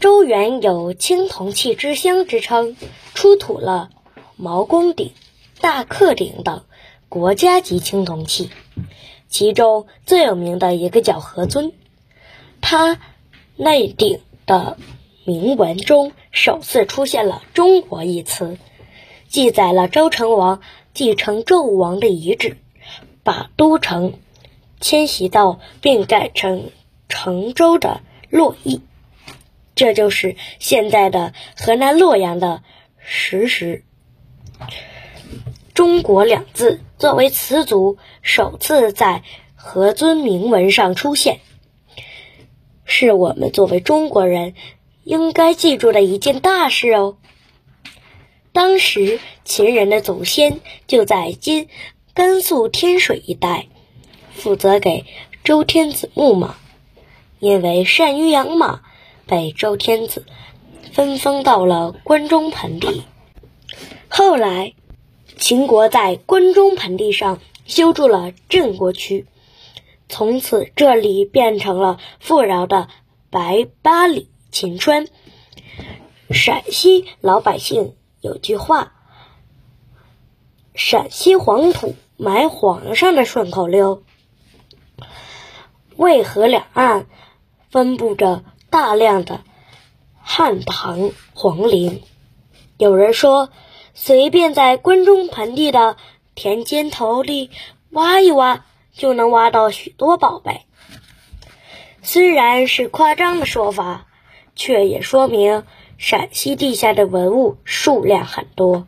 周原有青铜器之乡之称，出土了毛公鼎、大克鼎等国家级青铜器。其中最有名的一个叫何尊，它内鼎的铭文中首次出现了“中国”一词，记载了周成王继承纣王的遗旨，把都城迁徙到并改成成周的洛邑。这就是现在的河南洛阳的石石。中国两字作为词组，首次在何尊铭文上出现，是我们作为中国人应该记住的一件大事哦。当时秦人的祖先就在今甘肃天水一带，负责给周天子牧马，因为善于养马。北周天子分封到了关中盆地。后来，秦国在关中盆地上修筑了郑国区，从此这里变成了富饶的白八里秦川。陕西老百姓有句话：“陕西黄土埋皇上的顺口溜。”渭河两岸分布着。大量的汉唐皇陵，有人说，随便在关中盆地的田间头里挖一挖，就能挖到许多宝贝。虽然是夸张的说法，却也说明陕西地下的文物数量很多。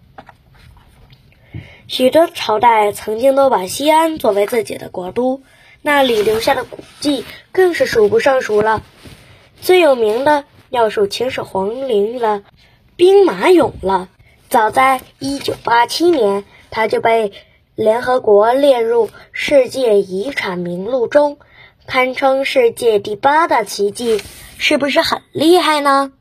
许多朝代曾经都把西安作为自己的国都，那里留下的古迹更是数不胜数了。最有名的要数秦始皇陵了兵马俑了。早在一九八七年，它就被联合国列入世界遗产名录中，堪称世界第八大奇迹，是不是很厉害呢？